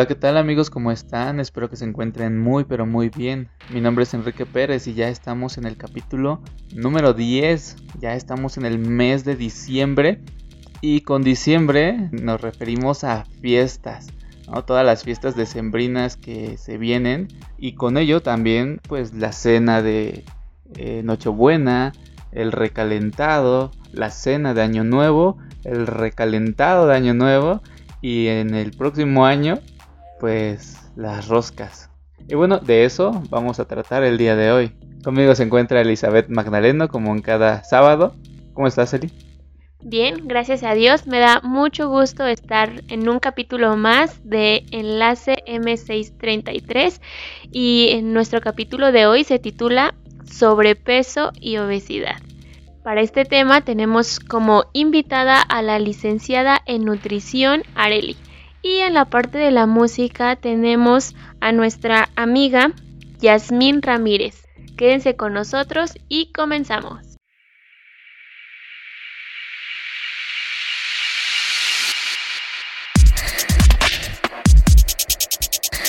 Hola, ¿qué tal amigos? ¿Cómo están? Espero que se encuentren muy pero muy bien. Mi nombre es Enrique Pérez y ya estamos en el capítulo número 10. Ya estamos en el mes de diciembre y con diciembre nos referimos a fiestas. Todas las fiestas decembrinas que se vienen y con ello también pues la cena de eh, Nochebuena, el recalentado, la cena de Año Nuevo, el recalentado de Año Nuevo y en el próximo año pues las roscas. Y bueno, de eso vamos a tratar el día de hoy. Conmigo se encuentra Elizabeth Magdaleno como en cada sábado. ¿Cómo estás, Eli? Bien, gracias a Dios. Me da mucho gusto estar en un capítulo más de Enlace M633 y en nuestro capítulo de hoy se titula Sobrepeso y obesidad. Para este tema tenemos como invitada a la licenciada en nutrición Areli. Y en la parte de la música tenemos a nuestra amiga Yasmín Ramírez. Quédense con nosotros y comenzamos.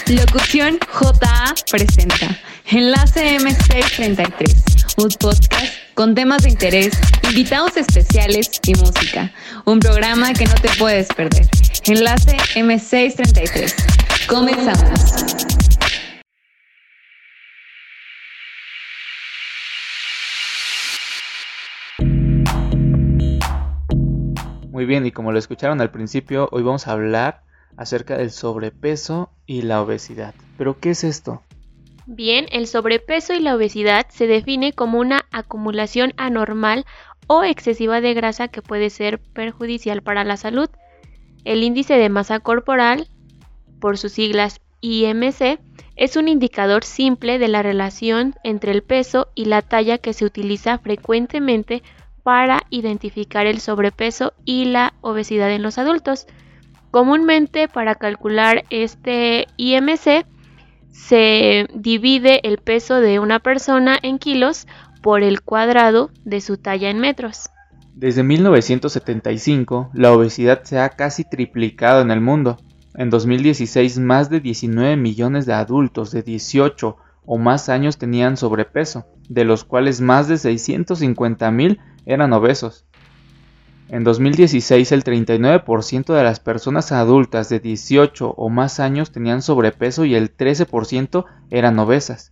Locución JA presenta Enlace M633, un podcast con temas de interés, invitados especiales y música. Un programa que no te puedes perder. Enlace M633. Comenzamos. Muy bien, y como lo escucharon al principio, hoy vamos a hablar acerca del sobrepeso y la obesidad. ¿Pero qué es esto? Bien, el sobrepeso y la obesidad se define como una acumulación anormal o excesiva de grasa que puede ser perjudicial para la salud. El índice de masa corporal, por sus siglas IMC, es un indicador simple de la relación entre el peso y la talla que se utiliza frecuentemente para identificar el sobrepeso y la obesidad en los adultos. Comúnmente para calcular este IMC se divide el peso de una persona en kilos por el cuadrado de su talla en metros. Desde 1975, la obesidad se ha casi triplicado en el mundo. En 2016, más de 19 millones de adultos de 18 o más años tenían sobrepeso, de los cuales más de 650 mil eran obesos. En 2016 el 39% de las personas adultas de 18 o más años tenían sobrepeso y el 13% eran obesas.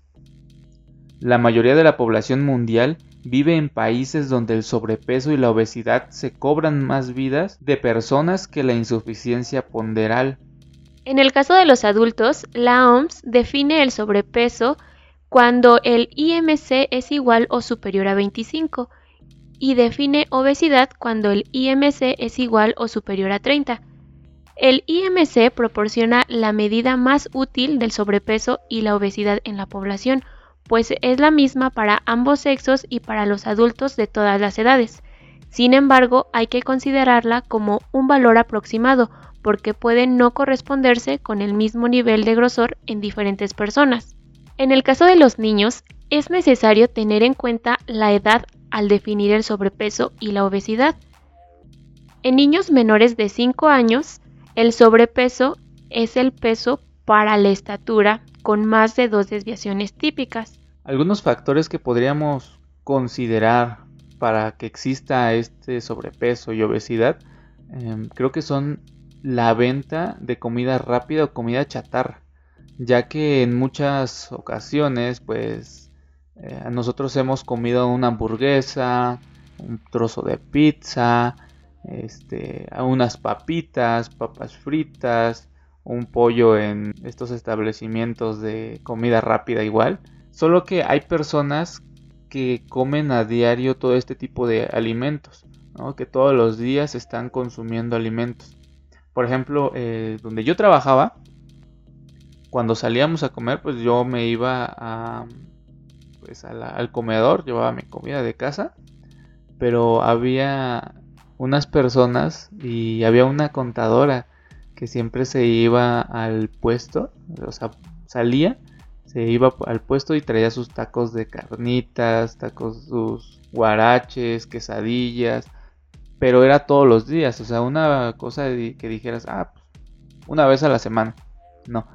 La mayoría de la población mundial vive en países donde el sobrepeso y la obesidad se cobran más vidas de personas que la insuficiencia ponderal. En el caso de los adultos, la OMS define el sobrepeso cuando el IMC es igual o superior a 25 y define obesidad cuando el IMC es igual o superior a 30. El IMC proporciona la medida más útil del sobrepeso y la obesidad en la población, pues es la misma para ambos sexos y para los adultos de todas las edades. Sin embargo, hay que considerarla como un valor aproximado, porque puede no corresponderse con el mismo nivel de grosor en diferentes personas. En el caso de los niños, es necesario tener en cuenta la edad al definir el sobrepeso y la obesidad. En niños menores de 5 años, el sobrepeso es el peso para la estatura con más de dos desviaciones típicas. Algunos factores que podríamos considerar para que exista este sobrepeso y obesidad em, creo que son la venta de comida rápida o comida chatarra, ya que en muchas ocasiones pues eh, nosotros hemos comido una hamburguesa, un trozo de pizza, este, unas papitas, papas fritas, un pollo en estos establecimientos de comida rápida igual. Solo que hay personas que comen a diario todo este tipo de alimentos, que todos los días están consumiendo alimentos. Por ejemplo, eh, donde yo trabajaba, cuando salíamos a comer, pues yo me iba a, pues al comedor, llevaba mi comida de casa, pero había unas personas y había una contadora que siempre se iba al puesto, o sea, salía, se iba al puesto y traía sus tacos de carnitas, tacos, sus guaraches, quesadillas, pero era todos los días, o sea, una cosa que dijeras, ah, pues, una vez a la semana. No,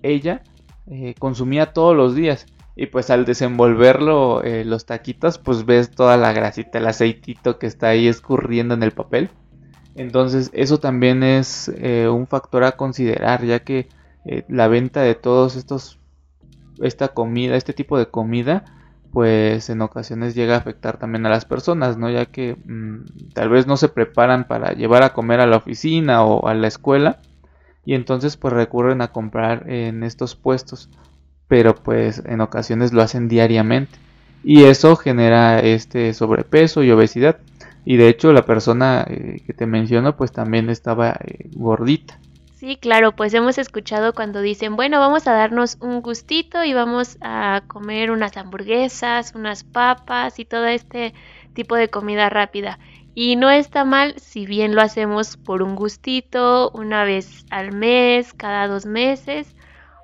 ella eh, consumía todos los días y pues al desenvolverlo eh, los taquitos pues ves toda la grasita, el aceitito que está ahí escurriendo en el papel. Entonces eso también es eh, un factor a considerar ya que la venta de todos estos esta comida, este tipo de comida pues en ocasiones llega a afectar también a las personas, ¿no? Ya que mm, tal vez no se preparan para llevar a comer a la oficina o a la escuela y entonces pues recurren a comprar en estos puestos, pero pues en ocasiones lo hacen diariamente y eso genera este sobrepeso y obesidad y de hecho la persona eh, que te menciono pues también estaba eh, gordita. Sí, claro, pues hemos escuchado cuando dicen, bueno, vamos a darnos un gustito y vamos a comer unas hamburguesas, unas papas y todo este tipo de comida rápida. Y no está mal si bien lo hacemos por un gustito, una vez al mes, cada dos meses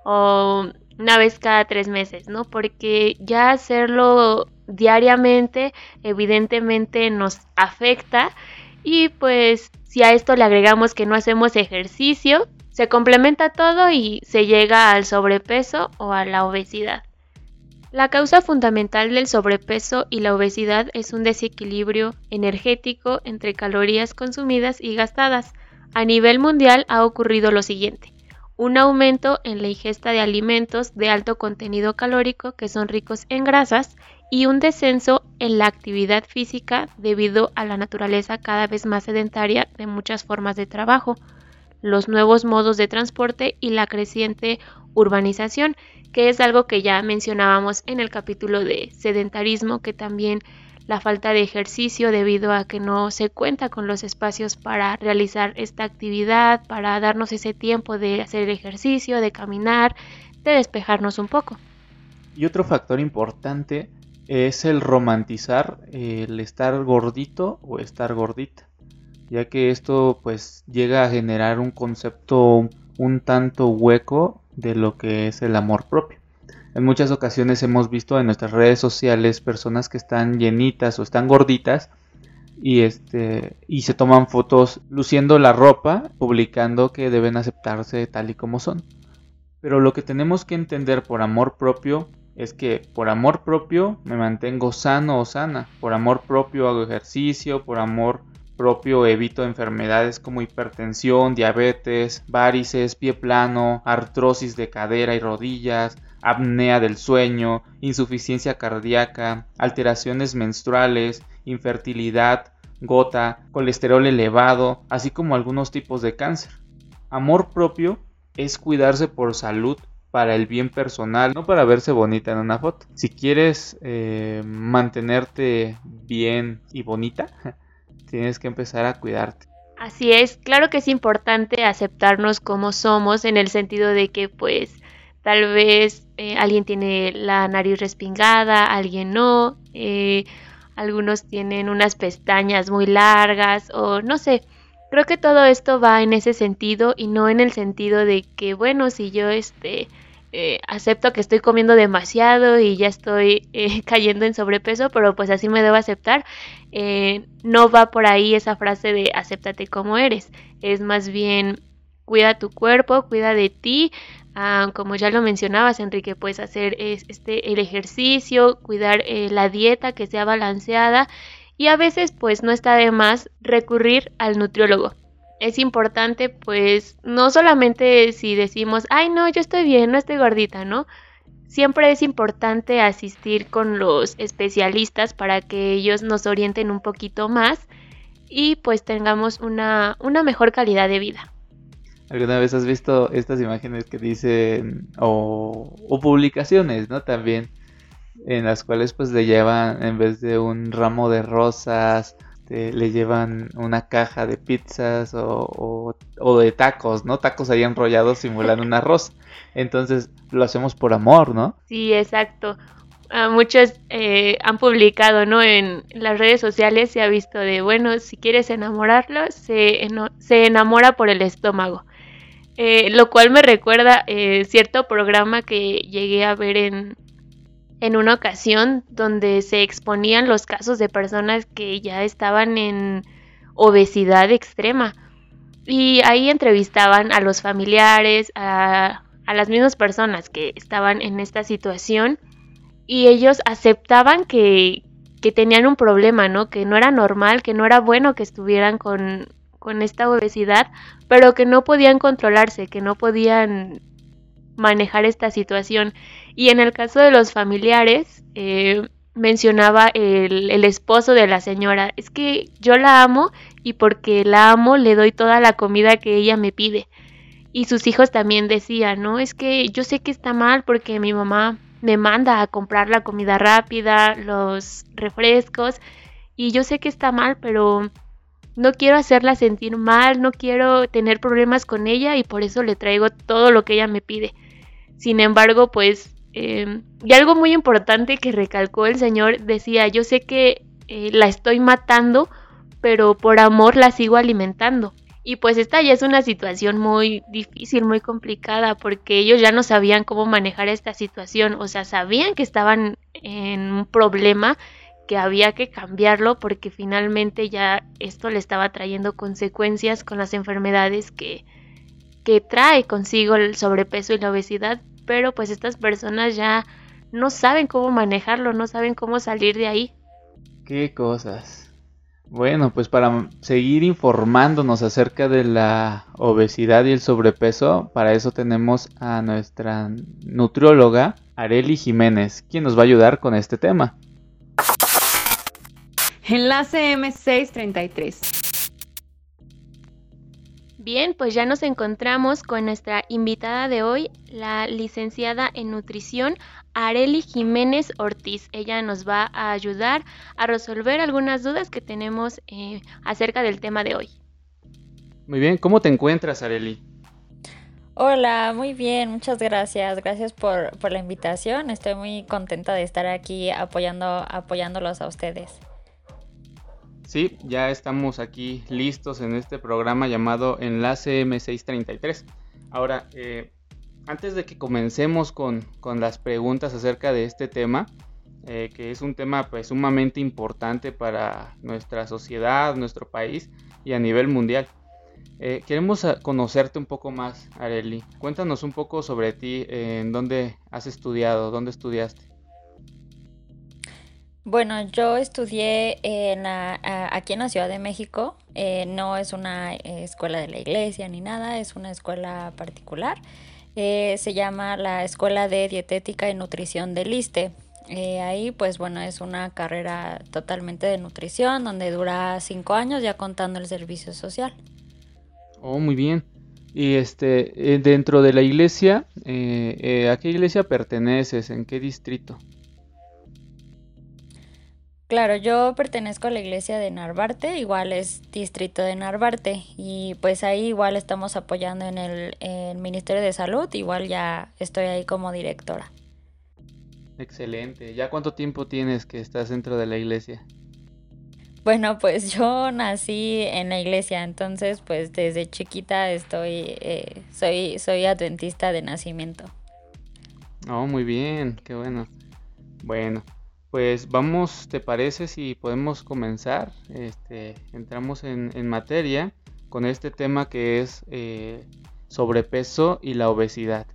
o una vez cada tres meses, ¿no? Porque ya hacerlo diariamente evidentemente nos afecta y pues si a esto le agregamos que no hacemos ejercicio, se complementa todo y se llega al sobrepeso o a la obesidad. La causa fundamental del sobrepeso y la obesidad es un desequilibrio energético entre calorías consumidas y gastadas. A nivel mundial ha ocurrido lo siguiente. Un aumento en la ingesta de alimentos de alto contenido calórico que son ricos en grasas y un descenso en la actividad física debido a la naturaleza cada vez más sedentaria de muchas formas de trabajo, los nuevos modos de transporte y la creciente urbanización, que es algo que ya mencionábamos en el capítulo de sedentarismo, que también la falta de ejercicio debido a que no se cuenta con los espacios para realizar esta actividad, para darnos ese tiempo de hacer ejercicio, de caminar, de despejarnos un poco. Y otro factor importante es el romantizar el estar gordito o estar gordita, ya que esto pues llega a generar un concepto un tanto hueco de lo que es el amor propio. En muchas ocasiones hemos visto en nuestras redes sociales personas que están llenitas o están gorditas y este y se toman fotos luciendo la ropa, publicando que deben aceptarse tal y como son. Pero lo que tenemos que entender por amor propio es que por amor propio me mantengo sano o sana, por amor propio hago ejercicio, por amor propio evito enfermedades como hipertensión, diabetes, varices, pie plano, artrosis de cadera y rodillas, apnea del sueño, insuficiencia cardíaca, alteraciones menstruales, infertilidad, gota, colesterol elevado, así como algunos tipos de cáncer. Amor propio es cuidarse por salud para el bien personal, no para verse bonita en una foto. Si quieres eh, mantenerte bien y bonita, tienes que empezar a cuidarte. Así es, claro que es importante aceptarnos como somos en el sentido de que pues tal vez eh, alguien tiene la nariz respingada, alguien no, eh, algunos tienen unas pestañas muy largas o no sé. Creo que todo esto va en ese sentido y no en el sentido de que bueno, si yo este eh, acepto que estoy comiendo demasiado y ya estoy cayendo en sobrepeso, pero pues así me debo aceptar. No va por ahí esa frase de acéptate como eres. Es más bien cuida tu cuerpo, cuida de ti. Ah, como ya lo mencionabas, Enrique, puedes hacer este, el ejercicio, cuidar la dieta que sea balanceada y a veces pues no está de más recurrir al nutriólogo es importante pues no solamente si decimos, ay no, yo estoy bien, no estoy gordita, ¿no? Siempre es importante asistir con los especialistas para que ellos nos orienten un poquito más y pues tengamos una, una mejor calidad de vida. ¿Alguna vez has visto estas imágenes que dicen o, publicaciones, ¿no? También en las cuales pues le llevan en vez de un ramo de rosas este, le llevan una caja de pizzas o, de tacos, ¿no? Tacos ahí enrollados simulando un arroz. Entonces lo hacemos por amor, ¿no? Sí, exacto. muchos eh, han publicado, ¿no? En las redes sociales se ha visto de, bueno, si quieres enamorarlo, se, se enamora por el estómago. Eh, lo cual me recuerda eh, cierto programa que llegué a ver en, en una ocasión donde se exponían los casos de personas que ya estaban en obesidad extrema. Y ahí entrevistaban a los familiares, a a las mismas personas que estaban en esta situación y ellos aceptaban que, que tenían un problema, ¿no? Que no era normal, que no era bueno que estuvieran con, con esta obesidad, pero que no podían controlarse, que no podían manejar esta situación. Y en el caso de los familiares, eh, mencionaba el, el, esposo de la señora, es que yo la amo y porque la amo le doy toda la comida que ella me pide. Y sus hijos también decían, no, es que yo sé que está mal porque mi mamá me manda a comprar la comida rápida, los refrescos, y yo sé que está mal, pero no quiero hacerla sentir mal, no quiero tener problemas con ella y por eso le traigo todo lo que ella me pide. Sin embargo, pues, eh, y algo muy importante que recalcó el Señor decía, yo sé que eh, la estoy matando, pero por amor la sigo alimentando. Y pues esta ya es una situación muy difícil, muy complicada, porque ellos ya no sabían cómo manejar esta situación, o sea, sabían que estaban en un problema, que había que cambiarlo, porque finalmente ya esto le estaba trayendo consecuencias con las enfermedades que, que trae consigo el sobrepeso y la obesidad, pero pues estas personas ya no saben cómo manejarlo, no saben cómo salir de ahí. Qué cosas. Bueno, pues para seguir informándonos acerca de la obesidad y el sobrepeso, para eso tenemos a nuestra nutrióloga Areli Jiménez, quien nos va a ayudar con este tema. Enlace M633. Bien, pues ya nos encontramos con nuestra invitada de hoy, la licenciada en nutrición Areli Jiménez Ortiz. Ella nos va a ayudar a resolver algunas dudas que tenemos eh, acerca del tema de hoy. Muy bien, ¿cómo te encuentras, Areli? Hola, muy bien, muchas gracias. Gracias por, por la invitación. Estoy muy contenta de estar aquí apoyando, apoyándolos a ustedes. Sí, ya estamos aquí listos en este programa llamado Enlace M633. Ahora, eh, antes de que comencemos con, las preguntas acerca de este tema, eh, que es un tema pues sumamente importante para nuestra sociedad, nuestro país y a nivel mundial. Eh, queremos conocerte un poco más, Areli. Cuéntanos un poco sobre ti, en dónde has estudiado, dónde estudiaste. Bueno, yo estudié en aquí en la Ciudad de México. Eh, no es una escuela de la iglesia ni nada, es una escuela particular. Eh, se llama la Escuela de Dietética y Nutrición del ISTE. Eh, ahí, pues bueno, es una carrera totalmente de nutrición donde dura cinco años ya contando el servicio social. Oh, muy bien. Y este, dentro de la iglesia, ¿a qué iglesia perteneces? ¿En qué distrito? Claro, yo pertenezco a la iglesia de Narvarte, igual es distrito de Narvarte, y pues ahí igual estamos apoyando en el, Ministerio de Salud, igual ya estoy ahí como directora. Excelente. ¿Ya cuánto tiempo tienes que estás dentro de la iglesia? Bueno, pues yo nací en la iglesia, entonces pues desde chiquita estoy, eh, soy, soy adventista de nacimiento. Oh, muy bien, qué bueno. Bueno, pues vamos, ¿te parece si podemos comenzar? Este, entramos en, materia con este tema que es eh, sobrepeso y la obesidad.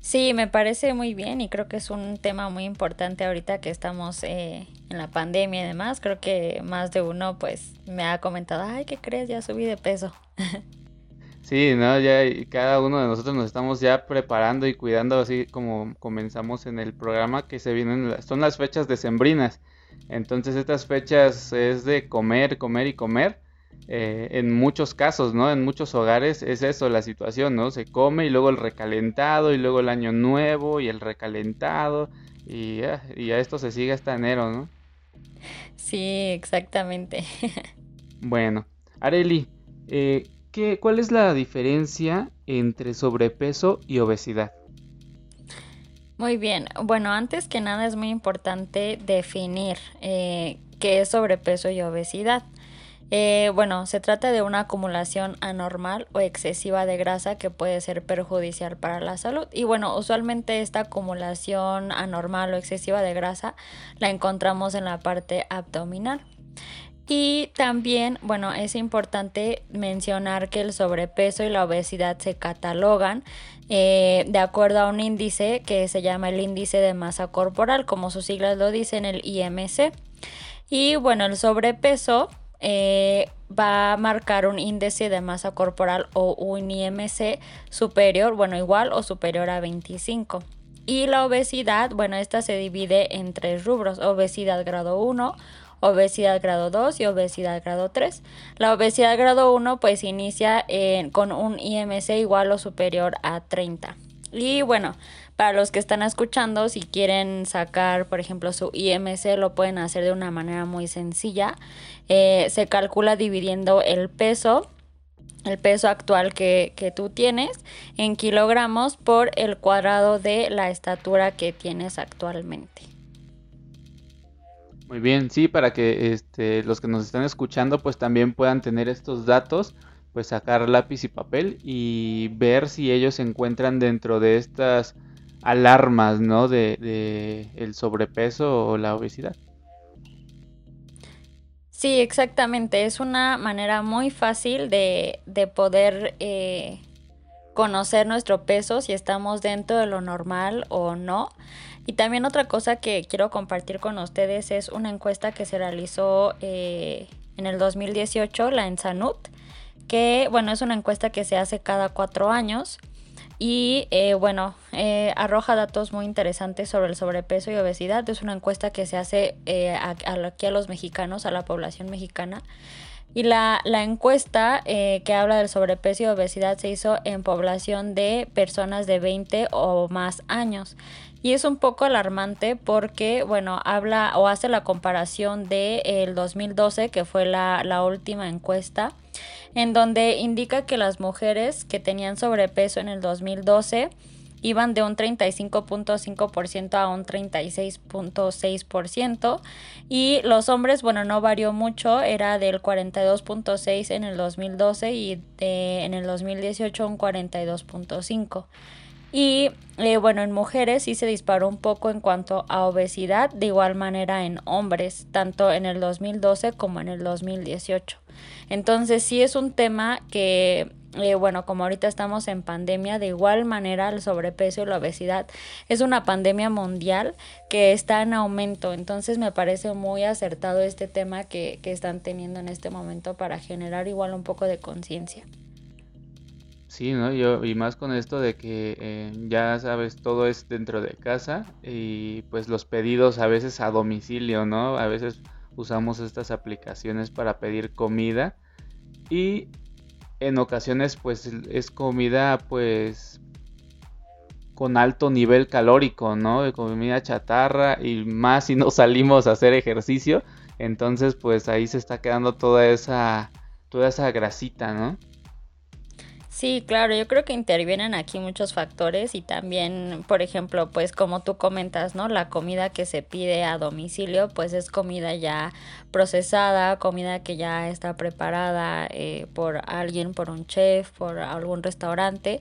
Sí, me parece muy bien y creo que es un tema muy importante ahorita que estamos eh, en la pandemia y demás. Creo que más de uno pues me ha comentado, ay, ¿qué crees? Ya subí de peso. Sí, ¿no? Ya cada uno de nosotros nos estamos ya preparando y cuidando así como comenzamos en el programa que se vienen, son las fechas decembrinas. Entonces estas fechas es de comer, comer y comer. Eh, en muchos casos, ¿no? En muchos hogares es eso la situación, ¿no? Se come y luego el recalentado y luego el año nuevo y el recalentado y, y a esto se sigue hasta enero, ¿no? Sí, exactamente. bueno, Areli, eh, ¿cuál es la diferencia entre sobrepeso y obesidad? Muy bien, bueno, antes que nada es muy importante definir eh, qué es sobrepeso y obesidad. Eh, bueno, se trata de una acumulación anormal o excesiva de grasa que puede ser perjudicial para la salud. Y bueno, usualmente esta acumulación anormal o excesiva de grasa la encontramos en la parte abdominal. Y también, bueno, es importante mencionar que el sobrepeso y la obesidad se catalogan eh, de acuerdo a un índice que se llama el índice de masa corporal, como sus siglas lo dicen, el IMC. Y bueno, el sobrepeso eh, va a marcar un índice de masa corporal o un IMC superior, bueno, igual o superior a 25. Y la obesidad, bueno, esta se divide en tres rubros, obesidad grado 1, obesidad grado 2 y obesidad grado 3. La obesidad grado 1 pues inicia con un IMC igual o superior a 30. Y bueno, para los que están escuchando, si quieren sacar, por ejemplo, su IMC, lo pueden hacer de una manera muy sencilla. Eh, se calcula dividiendo el peso el peso actual que, que, tú tienes en kilogramos por el cuadrado de la estatura que tienes actualmente. Muy bien, sí, para que este, los que nos están escuchando pues también puedan tener estos datos, pues sacar lápiz y papel y ver si ellos se encuentran dentro de estas alarmas, ¿no? De, el sobrepeso o la obesidad. Sí, exactamente. Es una manera muy fácil de, de poder eh, conocer nuestro peso, si estamos dentro de lo normal o no. Y también otra cosa que quiero compartir con ustedes es una encuesta que se realizó eh, en el 2018, la Ensanut, que bueno, es una encuesta que se hace cada cuatro años y eh, bueno, eh, arroja datos muy interesantes sobre el sobrepeso y obesidad. Es una encuesta que se hace aquí a los mexicanos, a la población mexicana. Y la, la encuesta que habla del sobrepeso y obesidad se hizo en población de personas de 20 o más años. Y es un poco alarmante porque, bueno, habla o hace la comparación de el 2012, que fue la, la última encuesta, en donde indica que las mujeres que tenían sobrepeso en el 2012 iban de un 35.5% a un 36.6% y los hombres, bueno, no varió mucho, era del 42.6 en el 2012 y en el 2018 un 42.5. Y eh, bueno, en mujeres sí se disparó un poco en cuanto a obesidad, de igual manera en hombres, tanto en el 2012 como en el 2018. Entonces sí es un tema que, eh, bueno, como ahorita estamos en pandemia, de igual manera el sobrepeso y la obesidad es una pandemia mundial que está en aumento. Entonces me parece muy acertado este tema que, que están teniendo en este momento para generar igual un poco de conciencia. Sí, ¿no? Yo, y más con esto de que eh, ya sabes, todo es dentro de casa y pues los pedidos a veces a domicilio, ¿no? A veces usamos estas aplicaciones para pedir comida y en ocasiones pues es comida pues con alto nivel calórico, ¿no? Comida chatarra y más si no salimos a hacer ejercicio, entonces pues ahí se está quedando toda esa toda esa grasita, ¿no? Sí, claro, yo creo que intervienen aquí muchos factores y también, por ejemplo, pues como tú comentas, ¿no? La comida que se pide a domicilio, pues es comida ya procesada, comida que ya está preparada eh, por alguien, por un chef, por algún restaurante,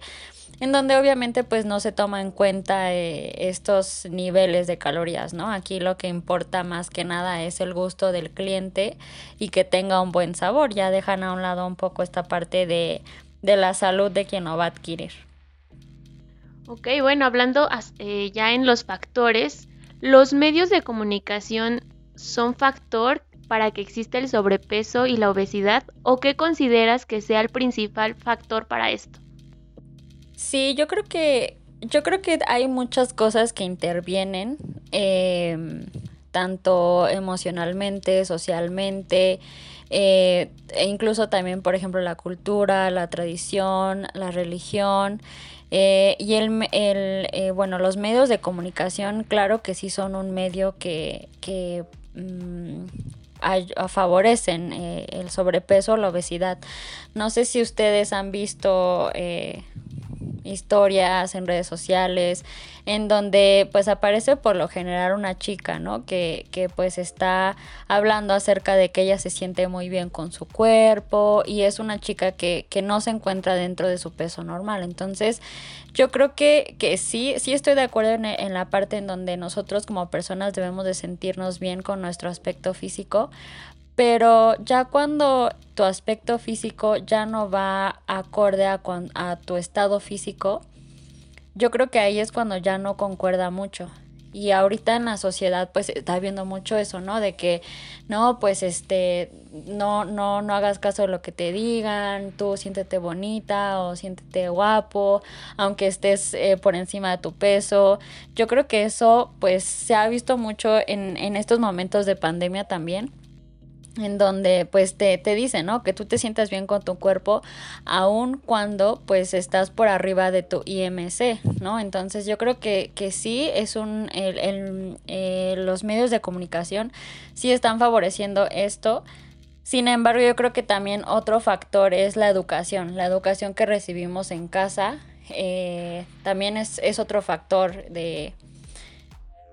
en donde obviamente pues no se toma en cuenta eh, estos niveles de calorías, ¿no? Aquí lo que importa más que nada es el gusto del cliente y que tenga un buen sabor, ya dejan a un lado un poco esta parte de de la salud de quien lo va a adquirir. Ok, bueno, hablando eh, ya en los factores, ¿los medios de comunicación son factor para que exista el sobrepeso y la obesidad o qué consideras que sea el principal factor para esto? Sí, yo creo que yo creo que hay muchas cosas que intervienen, em, tanto emocionalmente, socialmente, eh, e incluso también, por ejemplo, la cultura, la tradición, la religión. Eh, y el, el eh, bueno, los medios de comunicación, claro que sí son un medio que, que mm, favorecen el sobrepeso la obesidad. No sé si ustedes han visto historias en redes sociales en donde pues aparece por lo general una chica, ¿no? Que, que pues está hablando acerca de que ella se siente muy bien con su cuerpo y es una chica que, que no se encuentra dentro de su peso normal. Entonces yo creo que, que sí, sí estoy de acuerdo en, en la parte en donde nosotros como personas debemos de sentirnos bien con nuestro aspecto físico, Pero ya cuando tu aspecto físico ya no va acorde a, a tu estado físico, yo creo que ahí es cuando ya no concuerda mucho. Y ahorita en la sociedad pues está viendo mucho eso, ¿no? De que no, pues este, no, no, no hagas caso de lo que te digan, tú siéntete bonita o siéntete guapo, aunque estés eh, por encima de tu peso. Yo creo que eso pues se ha visto mucho en, en estos momentos de pandemia también en donde pues te, te dice, ¿no? Que tú te sientas bien con tu cuerpo aun cuando pues estás por arriba de tu IMC, ¿no? Entonces yo creo que, que sí es un, el, el, eh, los medios de comunicación sí están favoreciendo esto. Sin embargo, yo creo que también otro factor es la educación, la educación que recibimos en casa. Eh, también es, es otro factor de,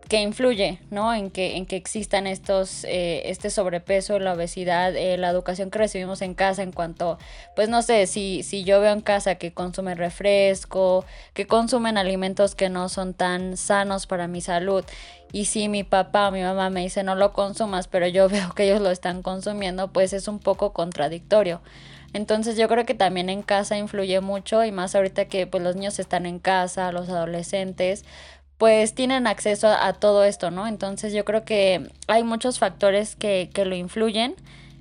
que influye, ¿no? En que, en que existan estos, eh, este sobrepeso, la obesidad, eh, la educación que recibimos en casa en cuanto, pues no sé, si, si yo veo en casa que consumen refresco, que consumen alimentos que no son tan sanos para mi salud, y si mi papá o mi mamá me dice no lo consumas, pero yo veo que ellos lo están consumiendo, pues es un poco contradictorio. Entonces yo creo que también en casa influye mucho y más ahorita que pues los niños están en casa, los adolescentes, pues tienen acceso a, todo esto, ¿no? Entonces yo creo que hay muchos factores que, que lo influyen.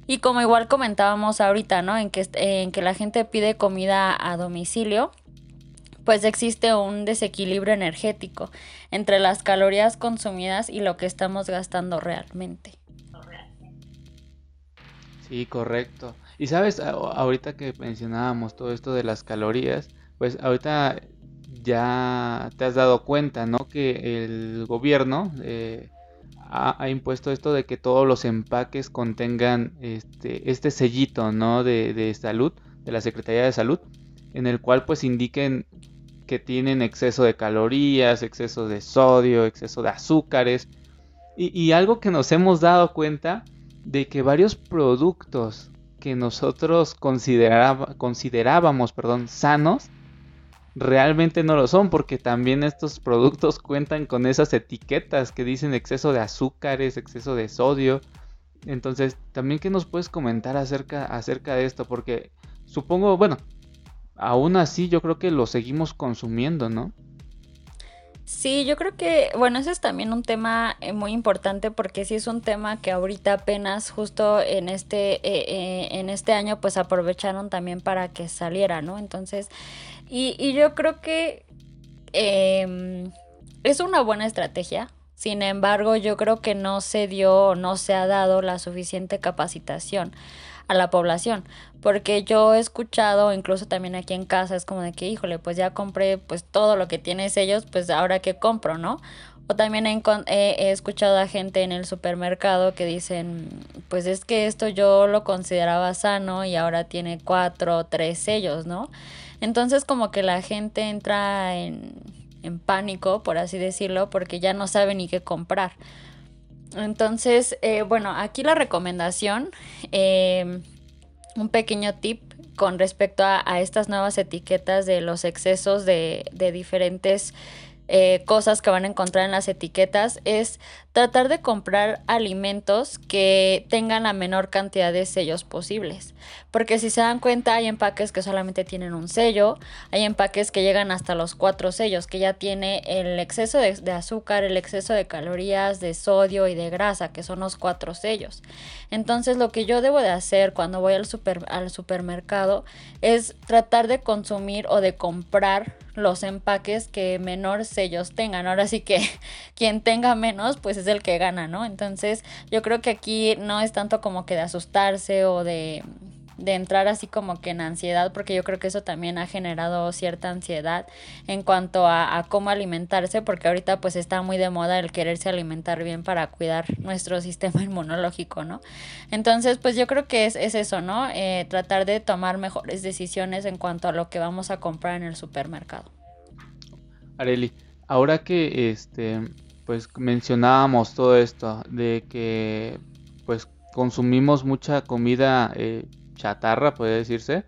Y como igual comentábamos ahorita, ¿no? En que, en que la gente pide comida a domicilio, pues existe un desequilibrio energético entre las calorías consumidas y lo que estamos gastando realmente. Sí, correcto. Y sabes, ahorita que mencionábamos todo esto de las calorías, pues ahorita ya te has dado cuenta, ¿no? Que el gobierno eh, ha, impuesto esto de que todos los empaques contengan este, este sellito, ¿no? De, salud, de la Secretaría de Salud, en el cual pues indiquen que tienen exceso de calorías, exceso de sodio, exceso de azúcares. Y, algo que nos hemos dado cuenta de que varios productos que nosotros considerábamos sanos, realmente no lo son porque también estos productos cuentan con esas etiquetas que dicen exceso de azúcares, exceso de sodio. Entonces, también que nos puedes comentar acerca, acerca de esto porque supongo, bueno, aún así yo creo que lo seguimos consumiendo, ¿no? Sí, yo creo que, bueno, ese es también un tema eh, muy importante porque sí es un tema que ahorita apenas justo en este, eh, eh, en este año pues aprovecharon también para que saliera, ¿no? Entonces, y, y yo creo que em, es una buena estrategia. Sin embargo, yo creo que no se dio, no se ha dado la suficiente capacitación a la población. Porque yo he escuchado, incluso también aquí en casa, es como de que, híjole, pues ya compré pues todo lo que tienen ellos, pues ahora que compro, ¿no? O también he, he, escuchado a gente en el supermercado que dicen, pues es que esto yo lo consideraba sano y ahora tiene cuatro o tres sellos, ¿no? Entonces como que la gente entra en, en pánico, por así decirlo, porque ya no sabe ni qué comprar. Entonces, eh, bueno, aquí la recomendación, eh, un pequeño tip con respecto a, a, estas nuevas etiquetas de los excesos de, de diferentes eh, cosas que van a encontrar en las etiquetas es tratar de comprar alimentos que tengan la menor cantidad de sellos posibles. Porque si se dan cuenta, hay empaques que solamente tienen un sello, hay empaques que llegan hasta los cuatro sellos, que ya tiene el exceso de, azúcar, el exceso de calorías, de sodio y de grasa, que son los cuatro sellos. Entonces lo que yo debo de hacer cuando voy al, super, al supermercado es tratar de consumir o de comprar los empaques que menor sellos tengan. Ahora sí que quien tenga menos, pues es el que gana, ¿no? Entonces yo creo que aquí no es tanto como que de asustarse o de de entrar así como que en ansiedad, porque yo creo que eso también ha generado cierta ansiedad en cuanto a, cómo alimentarse, porque ahorita pues está muy de moda el quererse alimentar bien para cuidar nuestro sistema inmunológico, ¿no? Entonces pues yo creo que es, es eso, ¿no? Eh, tratar de tomar mejores decisiones en cuanto a lo que vamos a comprar en el supermercado. Areli, ahora que este pues mencionábamos todo esto de que pues consumimos mucha comida eh, chatarra, puede decirse.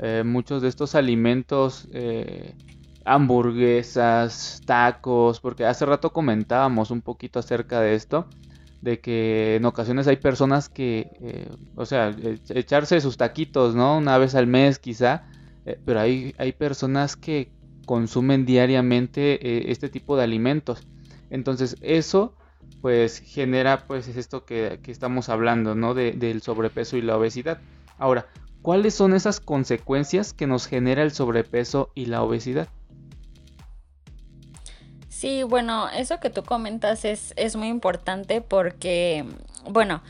Eh, muchos de estos alimentos, eh, hamburguesas, tacos, porque hace rato comentábamos un poquito acerca de esto, de que en ocasiones hay personas que, o sea, echarse sus taquitos, ¿no? Una vez al mes quizá, pero hay, hay personas que consumen diariamente este tipo de alimentos. Entonces eso pues genera pues es esto que, estamos hablando, ¿no? del sobrepeso y la obesidad. Ahora, ¿cuáles son esas consecuencias que nos genera el sobrepeso y la obesidad? Sí, bueno, eso que tú comentas es, es muy importante porque, bueno,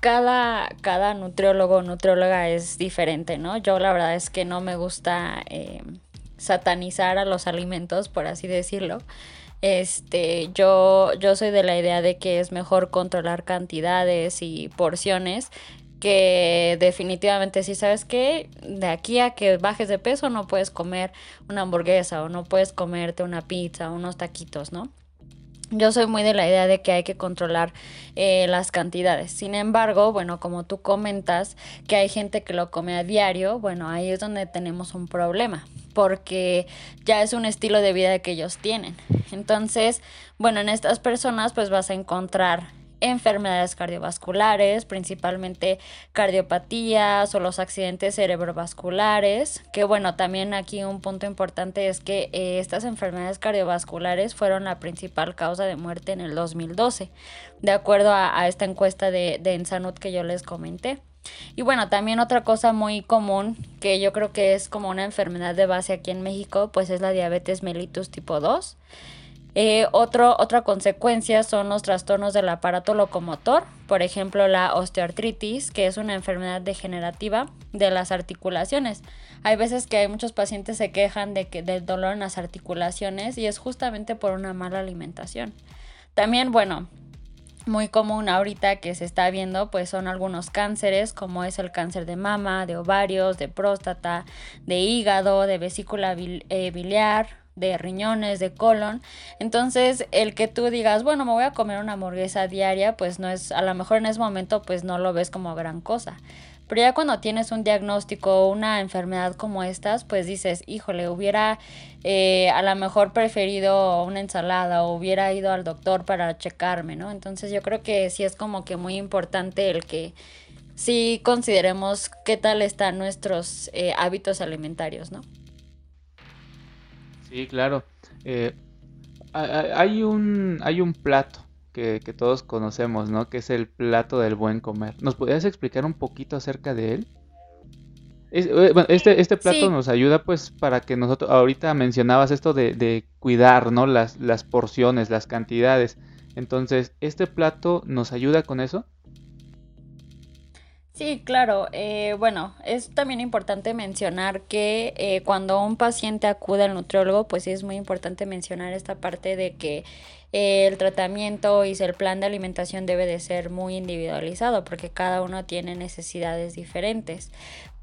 cada, cada nutriólogo o nutrióloga es diferente, ¿no? Yo la verdad es que no me gusta eh, satanizar a los alimentos, por así decirlo. Este, yo, yo soy de la idea de que es mejor controlar cantidades y porciones que definitivamente si sabes que de aquí a que bajes de peso no puedes comer una hamburguesa o no puedes comerte una pizza o unos taquitos, ¿no? Yo soy muy de la idea de que hay que controlar eh, las cantidades. Sin embargo, bueno, como tú comentas que hay gente que lo come a diario, bueno, ahí es donde tenemos un problema, porque ya es un estilo de vida que ellos tienen. Entonces, bueno, en estas personas pues vas a encontrar enfermedades cardiovasculares, principalmente cardiopatías o los accidentes cerebrovasculares, que bueno, también aquí un punto importante es que eh, estas enfermedades cardiovasculares fueron la principal causa de muerte en el 2012, de acuerdo a, esta encuesta de, de que yo les comenté. Y bueno, también otra cosa muy común que yo creo que es como una enfermedad de base aquí en México, pues es la diabetes mellitus tipo 2. Eh, otra consecuencia son los trastornos del aparato locomotor, por ejemplo la osteoartritis, que es una enfermedad degenerativa de las articulaciones. Hay veces que hay muchos pacientes se quejan de que del dolor en las articulaciones y es justamente por una mala alimentación. También, bueno, muy común ahorita que se está viendo pues son algunos cánceres como es el cáncer de mama, de ovarios, de próstata, de hígado, de vesícula eh, biliar, de riñones, de colon. Entonces, el que tú digas, bueno, me voy a comer una hamburguesa diaria, pues no es, a lo mejor en ese momento, pues no lo ves como gran cosa. Pero ya cuando tienes un diagnóstico o una enfermedad como estas, pues dices, híjole, hubiera eh, a lo mejor preferido una ensalada o hubiera ido al doctor para checarme, ¿no? Entonces yo creo que sí es como que muy importante el que sí consideremos qué tal están nuestros eh, hábitos alimentarios, ¿no? Sí, claro. Eh, hay, un, hay un plato que, todos conocemos, ¿no? Que es el plato del buen comer. ¿Nos podrías explicar un poquito acerca de él? Eh, este, este plato nos ayuda pues para que nosotros, ahorita mencionabas esto de, cuidar, ¿no? Las, las porciones, las cantidades. Entonces, ¿este plato nos ayuda con eso? Sí, claro. Eh, bueno, es también importante mencionar que eh, cuando un paciente acude al nutriólogo, pues sí es muy importante mencionar esta parte de que eh, el tratamiento y el plan de alimentación debe de ser muy individualizado porque cada uno tiene necesidades diferentes.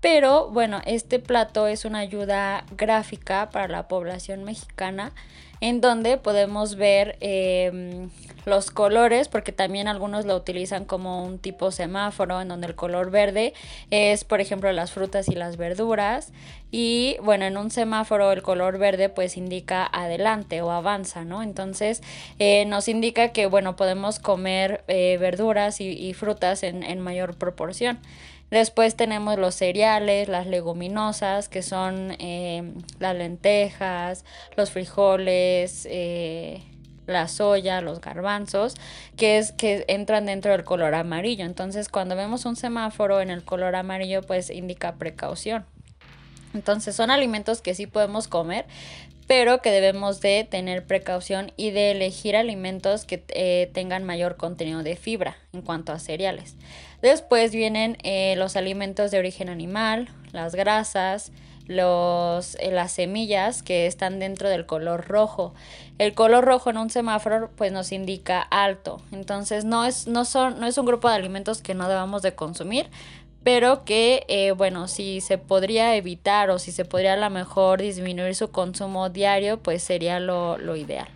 Pero bueno, este plato es una ayuda gráfica para la población mexicana en donde podemos ver em, los colores, porque también algunos lo utilizan como un tipo semáforo, en donde el color verde es, por ejemplo, las frutas y las verduras. Y bueno, en un semáforo el color verde pues indica adelante o avanza, ¿no? Entonces eh, nos indica que, bueno, podemos comer eh, verduras y, frutas en, en mayor proporción. Después tenemos los cereales, las leguminosas, que son eh, las lentejas, los frijoles, la soya, los garbanzos, que es que entran dentro del color amarillo. Entonces, cuando vemos un semáforo en el color amarillo, pues indica precaución. Entonces, son alimentos que sí podemos comer, pero que debemos de tener precaución y de elegir alimentos que eh, tengan mayor contenido de fibra en cuanto a cereales. Después vienen eh, los alimentos de origen animal, las grasas, los, eh, las semillas que están dentro del color rojo. El color rojo en un semáforo pues nos indica alto. Entonces no es, no son, no es un grupo de alimentos que no debamos de consumir, pero que eh, bueno, si se podría evitar o si se podría a lo mejor disminuir su consumo diario, pues sería lo, lo ideal.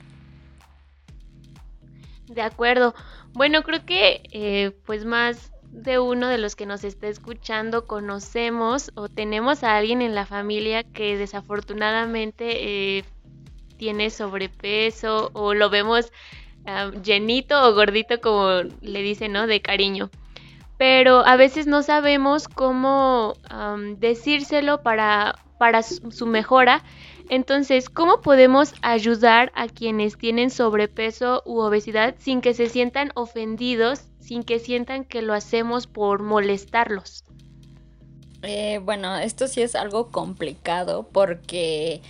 De acuerdo. Bueno, creo que pues más de uno de los que nos está escuchando conocemos o tenemos a alguien en la familia que desafortunadamente eh, tiene sobrepeso o lo vemos llenito o gordito como le dicen, ¿no? De cariño. Pero a veces no sabemos cómo decírselo para, para su mejora. Entonces, ¿cómo podemos ayudar a quienes tienen sobrepeso u obesidad sin que se sientan ofendidos, sin que sientan que lo hacemos por molestarlos? Eh, bueno, esto sí es algo complicado porque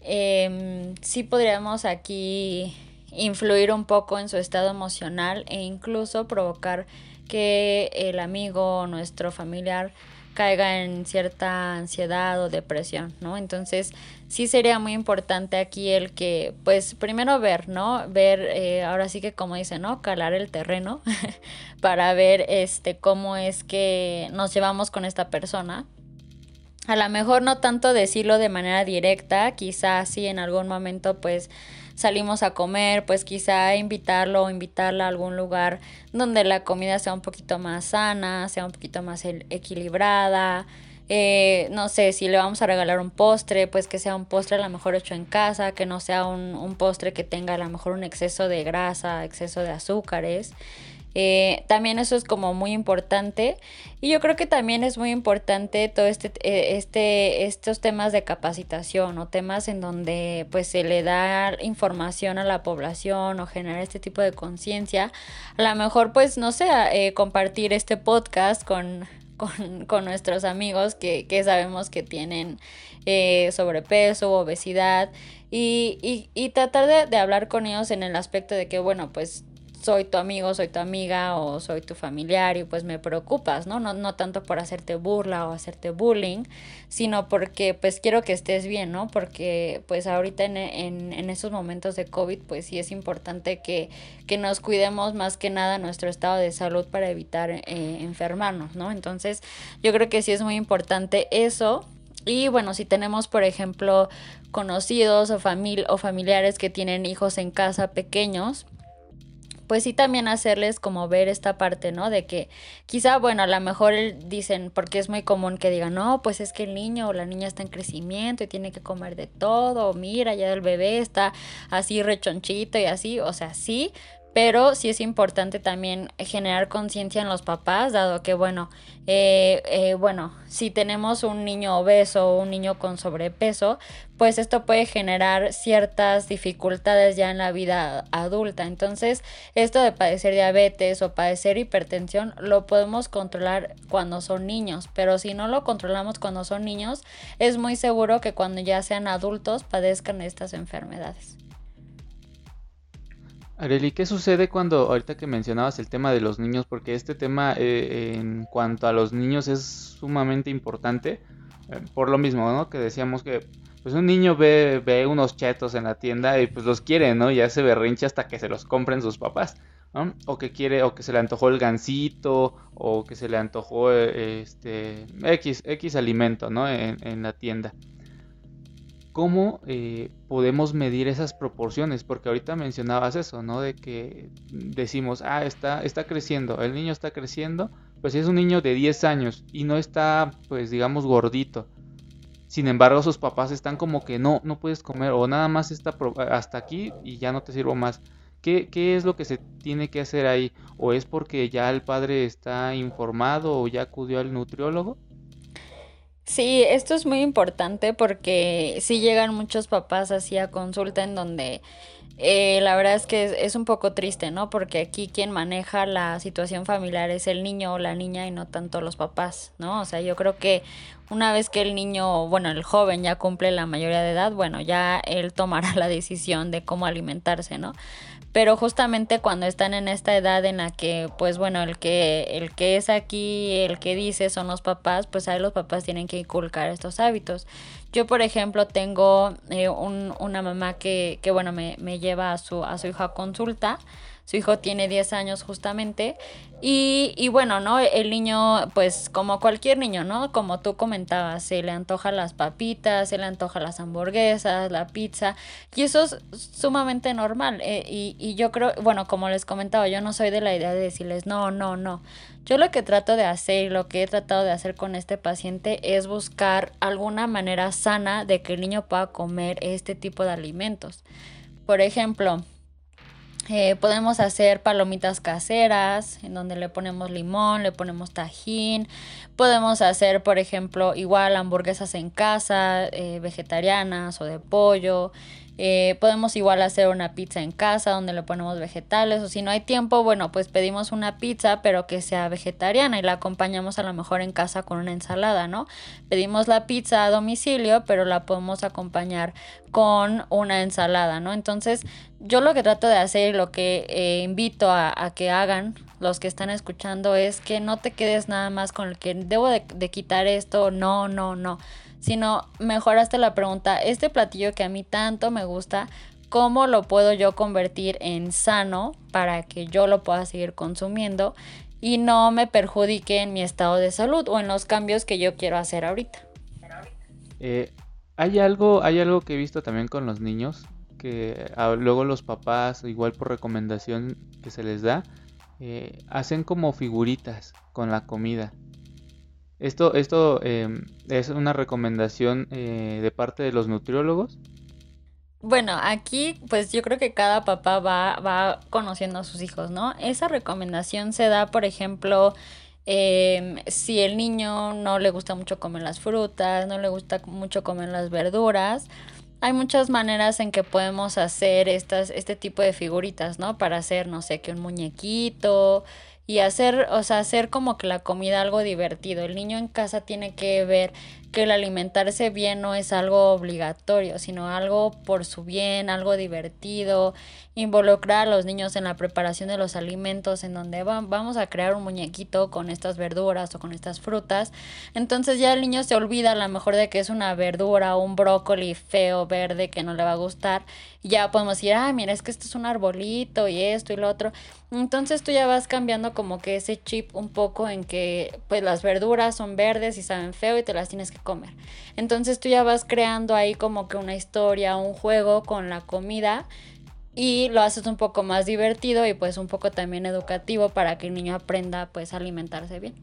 eh, sí podríamos aquí influir un poco en su estado emocional e incluso provocar que el amigo o nuestro familiar caiga en cierta ansiedad o depresión, ¿no? Entonces, sí sería muy importante aquí el que, pues, primero ver, ¿no? Ver, eh, ahora sí que como dice, ¿no? Calar el terreno para ver, este, cómo es que nos llevamos con esta persona. A lo mejor no tanto decirlo de manera directa, quizás sí en algún momento, pues, salimos a comer, pues quizá invitarlo o invitarla a algún lugar donde la comida sea un poquito más sana, sea un poquito más equilibrada. Eh, no sé, si le vamos a regalar un postre, pues que sea un postre a lo mejor hecho en casa, que no sea un, un postre que tenga a lo mejor un exceso de grasa, exceso de azúcares. Eh, también eso es como muy importante y yo creo que también es muy importante todo este, eh, este, estos temas de capacitación o temas en donde pues se le da información a la población o generar este tipo de conciencia. A lo mejor pues no sé, eh, compartir este podcast con, con, nuestros amigos que, que, sabemos que tienen sobrepeso, obesidad y, y, tratar de hablar con ellos en el aspecto de que bueno pues soy tu amigo, soy tu amiga o soy tu familiar y pues me preocupas, ¿no? No, no tanto por hacerte burla o hacerte bullying, sino porque pues quiero que estés bien, ¿no? Porque pues ahorita en, en, en esos momentos de COVID pues sí es importante que, que, nos cuidemos más que nada nuestro estado de salud para evitar eh, enfermarnos, ¿no? Entonces yo creo que sí es muy importante eso. Y bueno, si tenemos, por ejemplo, conocidos o, famil o familiares que tienen hijos en casa pequeños, pues sí también hacerles como ver esta parte, ¿no? De que quizá, bueno, a lo mejor dicen, porque es muy común que digan, no, pues es que el niño o la niña está en crecimiento y tiene que comer de todo, o mira, ya el bebé está así rechonchito y así, o sea, sí, pero sí es importante también generar conciencia en los papás, dado que, bueno, eh, eh, bueno, si tenemos un niño obeso o un niño con sobrepeso, pues esto puede generar ciertas dificultades ya en la vida adulta. Entonces, esto de padecer diabetes o padecer hipertensión lo podemos controlar cuando son niños, pero si no lo controlamos cuando son niños, es muy seguro que cuando ya sean adultos padezcan estas enfermedades. Areli, ¿qué sucede cuando, ahorita que mencionabas el tema de los niños, porque este tema eh, en cuanto a los niños es sumamente importante, eh, por lo mismo, ¿no? Que decíamos que pues un niño ve, ve unos chetos en la tienda y pues los quiere, ¿no? Ya se berrincha hasta que se los compren sus papás, ¿no? O que quiere, o que se le antojó el gansito, o que se le antojó eh, este X, X alimento, ¿no? En, en la tienda. ¿Cómo eh, podemos medir esas proporciones? Porque ahorita mencionabas eso, ¿no? De que decimos, ah, está, está creciendo, el niño está creciendo, pues es un niño de 10 años y no está, pues digamos, gordito. Sin embargo, sus papás están como que no, no puedes comer o nada más está hasta aquí y ya no te sirvo más. ¿Qué, ¿Qué es lo que se tiene que hacer ahí? ¿O es porque ya el padre está informado o ya acudió al nutriólogo? Sí, esto es muy importante porque sí llegan muchos papás así a consulta en donde eh, la verdad es que es, es, un poco triste, ¿no? Porque aquí quien maneja la situación familiar es el niño o la niña y no tanto los papás, ¿no? O sea, yo creo que una vez que el niño, bueno, el joven ya cumple la mayoría de edad, bueno, ya él tomará la decisión de cómo alimentarse, ¿no? Pero justamente cuando están en esta edad en la que pues bueno el que el que es aquí el que dice son los papás pues ahí los papás tienen que inculcar estos hábitos. Yo por ejemplo tengo eh, un, una mamá que, que bueno me, me lleva a su a su hijo a consulta su hijo tiene 10 años justamente. Y, y, bueno, ¿no? El niño, pues como cualquier niño, ¿no? Como tú comentabas, se le antoja las papitas, se le antoja las hamburguesas, la pizza. Y eso es sumamente normal. Eh, y, y yo creo, bueno, como les comentaba, yo no soy de la idea de decirles, no, no, no. Yo lo que trato de hacer y lo que he tratado de hacer con este paciente es buscar alguna manera sana de que el niño pueda comer este tipo de alimentos. Por ejemplo, Eh, podemos hacer palomitas caseras, en donde le ponemos limón, le ponemos tajín. Podemos hacer, por ejemplo, igual hamburguesas en casa, eh, vegetarianas o de pollo. Eh, podemos igual hacer una pizza en casa donde le ponemos vegetales o si no hay tiempo, bueno, pues pedimos una pizza pero que sea vegetariana y la acompañamos a lo mejor en casa con una ensalada, ¿no? Pedimos la pizza a domicilio pero la podemos acompañar con una ensalada, ¿no? Entonces yo lo que trato de hacer y lo que eh, invito a, que hagan los que están escuchando es que no te quedes nada más con el que debo de, de quitar esto, no, no, no sino mejoraste la pregunta, este platillo que a mí tanto me gusta, ¿cómo lo puedo yo convertir en sano para que yo lo pueda seguir consumiendo y no me perjudique en mi estado de salud o en los cambios que yo quiero hacer ahorita? Eh, hay algo, hay algo que he visto también con los niños que ah, luego los papás, igual por recomendación que se les da, eh, hacen como figuritas con la comida. Esto, esto em, es una recomendación eh, de parte de los nutriólogos. Bueno, aquí pues yo creo que cada papá va, va conociendo a sus hijos, ¿no? Esa recomendación se da, por ejemplo, em, si el niño no le gusta mucho comer las frutas, no le gusta mucho comer las verduras, hay muchas maneras en que podemos hacer estas, este tipo de figuritas, ¿no? Para hacer, no sé, que un muñequito, y hacer, o sea, hacer como que la comida algo divertido. El niño en casa tiene que ver que el alimentarse bien no es algo obligatorio, sino algo por su bien, algo divertido, involucrar a los niños en la preparación de los alimentos, en donde vamos a crear un muñequito con estas verduras o con estas frutas. Entonces ya el niño se olvida a lo mejor de que es una verdura o un brócoli feo, verde, que no le va a gustar. ya podemos decir, ah, mira, es que esto es un arbolito y esto y lo otro. Entonces tú ya vas cambiando como que ese chip un poco en que pues las verduras son verdes y saben feo y te las tienes que comer. Entonces tú ya vas creando ahí como que una historia, un juego con la comida y lo haces un poco más divertido y pues un poco también educativo para que el niño aprenda pues a alimentarse bien.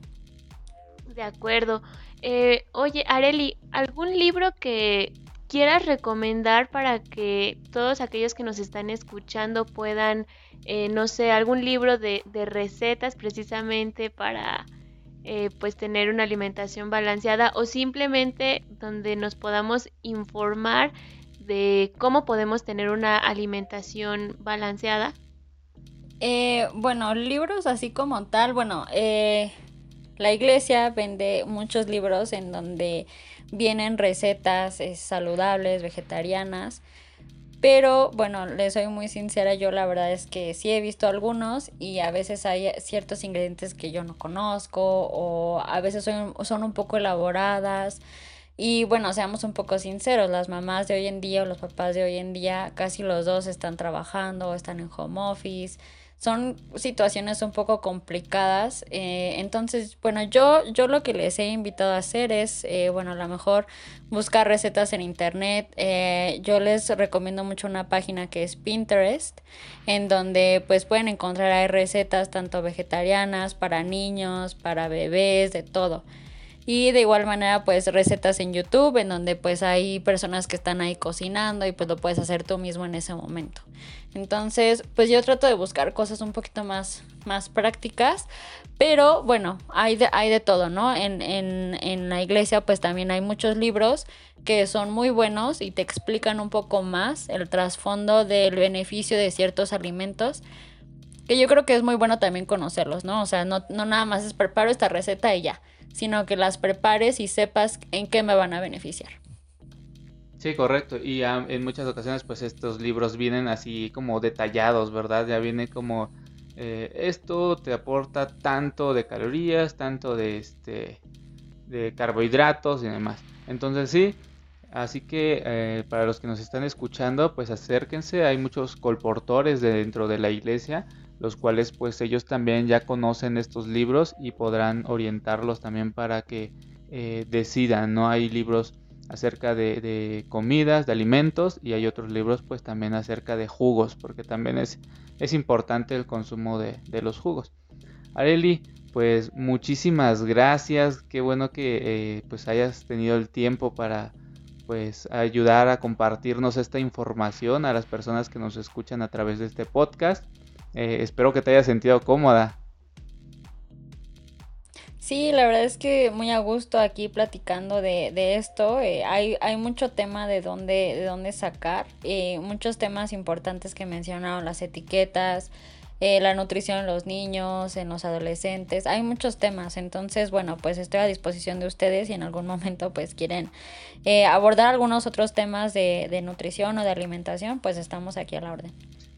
De acuerdo. Eh, oye, Areli, ¿algún libro que quieras recomendar para que todos aquellos que nos están escuchando puedan, eh, no sé, algún libro de, de recetas precisamente para eh, pues tener una alimentación balanceada o simplemente donde nos podamos informar de cómo podemos tener una alimentación balanceada? Eh, bueno, libros así como tal, bueno, eh, la iglesia vende muchos libros en donde vienen recetas saludables, vegetarianas. Pero bueno, les soy muy sincera, yo la verdad es que sí he visto algunos y a veces hay ciertos ingredientes que yo no conozco o a veces son, son un poco elaboradas. Y bueno, seamos un poco sinceros, las mamás de hoy en día o los papás de hoy en día, casi los dos están trabajando están en home office son situaciones un poco complicadas. Eh, entonces, bueno, yo, yo lo que les he invitado a hacer es, eh, bueno, a lo mejor buscar recetas en internet. Eh, yo les recomiendo mucho una página que es Pinterest, en donde pues pueden encontrar hay recetas tanto vegetarianas, para niños, para bebés, de todo. Y de igual manera, pues recetas en YouTube, en donde pues hay personas que están ahí cocinando y pues lo puedes hacer tú mismo en ese momento. Entonces, pues yo trato de buscar cosas un poquito más, más prácticas, pero bueno, hay de, hay de todo, ¿no? En, en, en la iglesia pues también hay muchos libros que son muy buenos y te explican un poco más el trasfondo del beneficio de ciertos alimentos que yo creo que es muy bueno también conocerlos, ¿no? O sea, no, no nada más es preparo esta receta y ya sino que las prepares y sepas en qué me van a beneficiar. Sí, correcto. Y en muchas ocasiones, pues estos libros vienen así como detallados, ¿verdad? Ya viene como eh, esto te aporta tanto de calorías, tanto de este de carbohidratos y demás. Entonces sí, así que eh, para los que nos están escuchando, pues acérquense. Hay muchos colportores dentro de la iglesia los cuales pues ellos también ya conocen estos libros y podrán orientarlos también para que eh, decidan, ¿no? Hay libros acerca de, comidas, de alimentos y hay otros libros pues también acerca de jugos, porque también es, es importante el consumo de, los jugos. Areli, pues muchísimas gracias, qué bueno que eh, pues hayas tenido el tiempo para pues ayudar a compartirnos esta información a las personas que nos escuchan a través de este podcast. Eh, espero que te hayas sentido cómoda. Sí, la verdad es que muy a gusto aquí platicando de, de esto. Eh, hay, hay mucho tema de dónde, de dónde sacar, eh, muchos temas importantes que mencionaron, las etiquetas, eh, la nutrición en los niños, en los adolescentes, hay muchos temas. Entonces, bueno, pues estoy a disposición de ustedes y en algún momento pues quieren abordar algunos otros temas de, de nutrición o de alimentación, pues estamos aquí a la orden.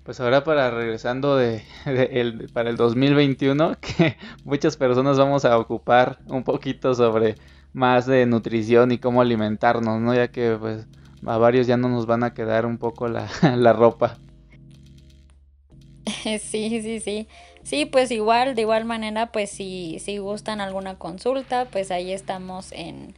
Pues ahora para regresando de, el, para el 2021, que muchas personas vamos a ocupar un poquito sobre más de nutrición y cómo alimentarnos, ¿no? Ya que pues a varios ya no nos van a quedar un poco la, la ropa. Sí, sí, sí. Sí, pues igual, de igual manera, pues si, si gustan alguna consulta, pues ahí estamos en,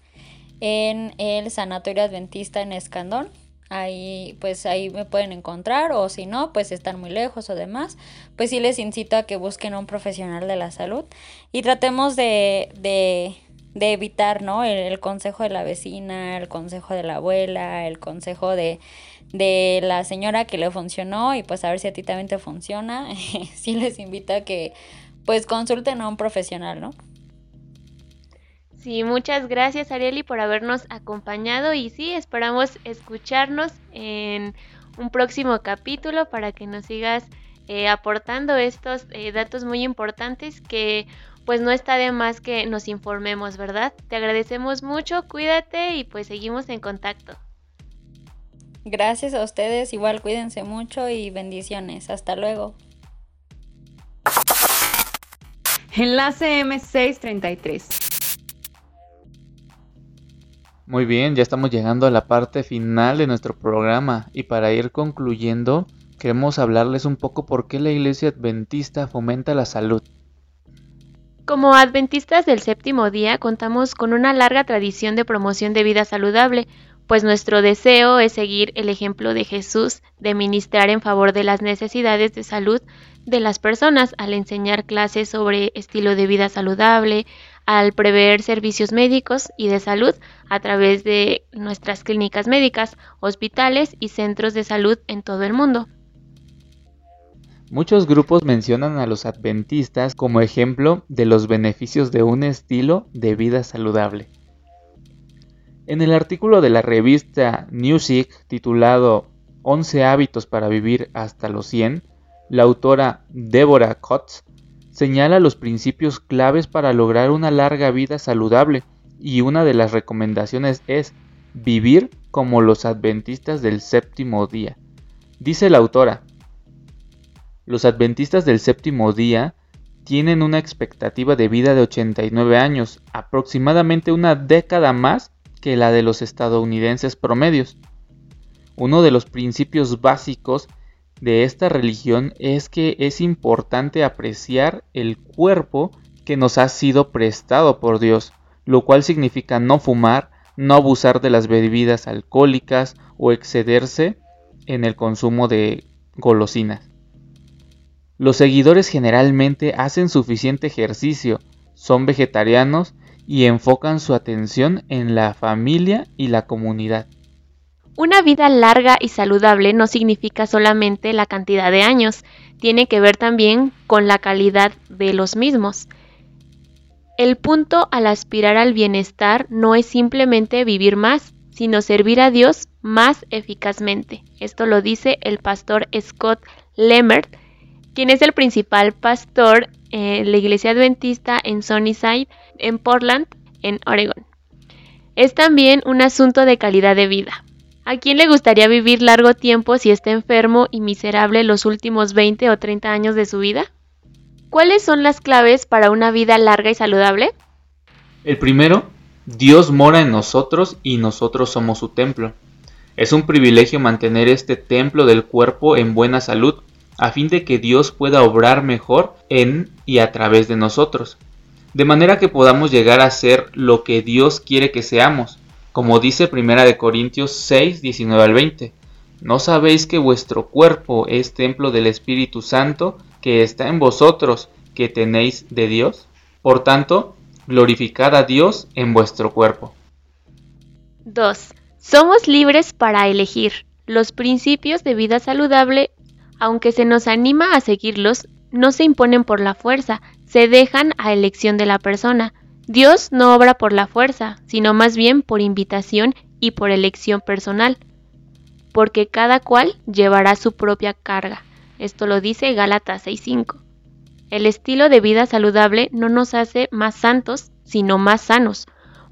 en el Sanatorio Adventista en Escandón ahí pues ahí me pueden encontrar o si no pues están muy lejos o demás pues sí les incito a que busquen a un profesional de la salud y tratemos de, de, de evitar no el, consejo de la vecina el consejo de la abuela el consejo de, de la señora que le funcionó y pues a ver si a ti también te funciona. Sí les invito a que pues consulten a un profesional no Sí, muchas gracias Arieli por habernos acompañado y sí, esperamos escucharnos en un próximo capítulo para que nos sigas eh, aportando estos eh, datos muy importantes que pues no está de más que nos informemos, ¿verdad? Te agradecemos mucho, cuídate y pues seguimos en contacto. Gracias a ustedes, igual cuídense mucho y bendiciones. Hasta luego. Enlace M633. Muy bien, ya estamos llegando a la parte final de nuestro programa y para ir concluyendo queremos hablarles un poco por qué la iglesia adventista fomenta la salud. Como adventistas del séptimo día contamos con una larga tradición de promoción de vida saludable, pues nuestro deseo es seguir el ejemplo de Jesús de ministrar en favor de las necesidades de salud de las personas al enseñar clases sobre estilo de vida saludable, al prever servicios médicos y de salud a través de nuestras clínicas médicas, hospitales y centros de salud en todo el mundo. Muchos grupos mencionan a los adventistas como ejemplo de los beneficios de un estilo de vida saludable. En el artículo de la revista Newsweek titulado 11 hábitos para vivir hasta los 100, la autora Deborah Kotz señala los principios claves para lograr una larga vida saludable y una de las recomendaciones es vivir como los adventistas del séptimo día. Dice la autora, los adventistas del séptimo día tienen una expectativa de vida de 89 años, aproximadamente una década más que la de los estadounidenses promedios. Uno de los principios básicos de esta religión es que es importante apreciar el cuerpo que nos ha sido prestado por Dios, lo cual significa no fumar, no abusar de las bebidas alcohólicas o excederse en el consumo de golosinas. Los seguidores generalmente hacen suficiente ejercicio, son vegetarianos y enfocan su atención en la familia y la comunidad. Una vida larga y saludable no significa solamente la cantidad de años, tiene que ver también con la calidad de los mismos. El punto al aspirar al bienestar no es simplemente vivir más, sino servir a Dios más eficazmente. Esto lo dice el pastor Scott Lemmert, quien es el principal pastor en la iglesia adventista en Sunnyside, en Portland, en Oregon. Es también un asunto de calidad de vida. ¿A quién le gustaría vivir largo tiempo si está enfermo y miserable los últimos 20 o 30 años de su vida? ¿Cuáles son las claves para una vida larga y saludable? El primero, Dios mora en nosotros y nosotros somos su templo. Es un privilegio mantener este templo del cuerpo en buena salud, a fin de que Dios pueda obrar mejor en y a través de nosotros, de manera que podamos llegar a ser lo que Dios quiere que seamos, como dice Primera de Corintios 6, 19 al 20. ¿No sabéis que vuestro cuerpo es templo del Espíritu Santo que está en vosotros, que tenéis de Dios? Por tanto, glorificad a Dios en vuestro cuerpo. 2. Somos libres para elegir. Los principios de vida saludable aunque se nos anima a seguirlos, no se imponen por la fuerza, se dejan a elección de la persona. Dios no obra por la fuerza, sino más bien por invitación y por elección personal, porque cada cual llevará su propia carga. Esto lo dice Gálatas 6.5. El estilo de vida saludable no nos hace más santos, sino más sanos.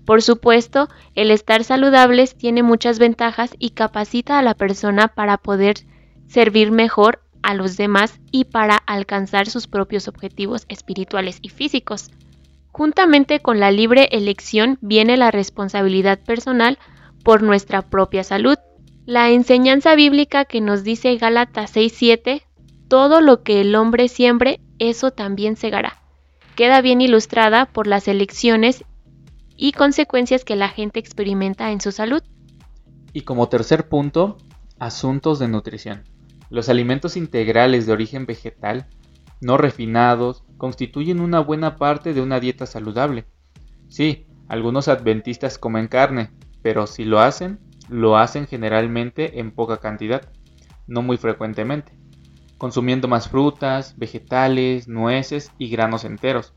Por supuesto, el estar saludables tiene muchas ventajas y capacita a la persona para poder servir mejor a los demás y para alcanzar sus propios objetivos espirituales y físicos. Juntamente con la libre elección viene la responsabilidad personal por nuestra propia salud. La enseñanza bíblica que nos dice Gálatas 6:7, todo lo que el hombre siembre, eso también segará. Queda bien ilustrada por las elecciones y consecuencias que la gente experimenta en su salud. Y como tercer punto, asuntos de nutrición. Los alimentos integrales de origen vegetal, no refinados, constituyen una buena parte de una dieta saludable. Sí, algunos adventistas comen carne, pero si lo hacen, lo hacen generalmente en poca cantidad, no muy frecuentemente, consumiendo más frutas, vegetales, nueces y granos enteros.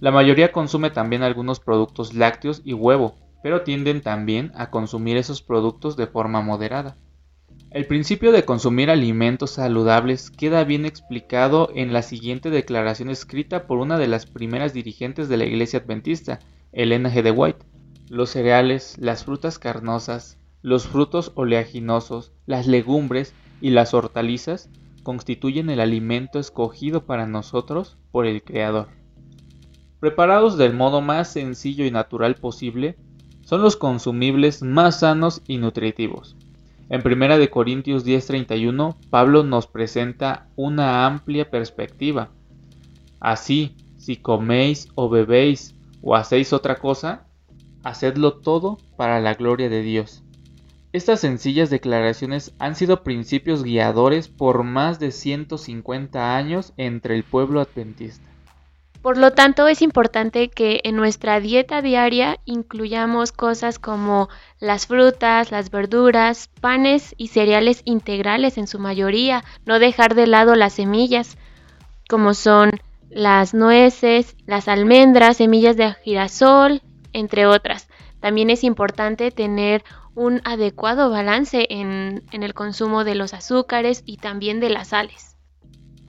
La mayoría consume también algunos productos lácteos y huevo, pero tienden también a consumir esos productos de forma moderada. El principio de consumir alimentos saludables queda bien explicado en la siguiente declaración escrita por una de las primeras dirigentes de la Iglesia Adventista, Elena G. de White. Los cereales, las frutas carnosas, los frutos oleaginosos, las legumbres y las hortalizas constituyen el alimento escogido para nosotros por el Creador. Preparados del modo más sencillo y natural posible, son los consumibles más sanos y nutritivos. En 1 Corintios 10:31, Pablo nos presenta una amplia perspectiva. Así, si coméis o bebéis o hacéis otra cosa, hacedlo todo para la gloria de Dios. Estas sencillas declaraciones han sido principios guiadores por más de 150 años entre el pueblo adventista. Por lo tanto, es importante que en nuestra dieta diaria incluyamos cosas como las frutas, las verduras, panes y cereales integrales en su mayoría, no dejar de lado las semillas, como son las nueces, las almendras, semillas de girasol, entre otras. También es importante tener un adecuado balance en, el consumo de los azúcares y también de las sales.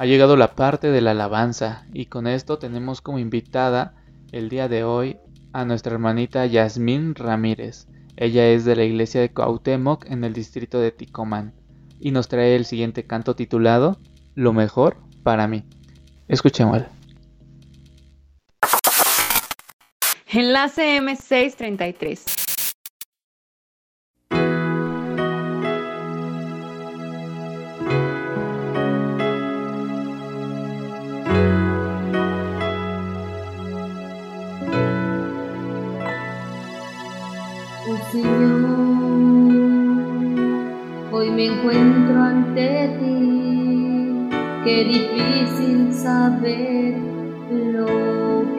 Ha llegado la parte de la alabanza y con esto tenemos como invitada el día de hoy a nuestra hermanita Yasmín Ramírez. Ella es de la iglesia de Cuauhtémoc en el distrito de Ticomán y nos trae el siguiente canto titulado Lo mejor para mí. Escuchémoslo. Enlace M633. Encuentro ante ti, qué difícil saber lo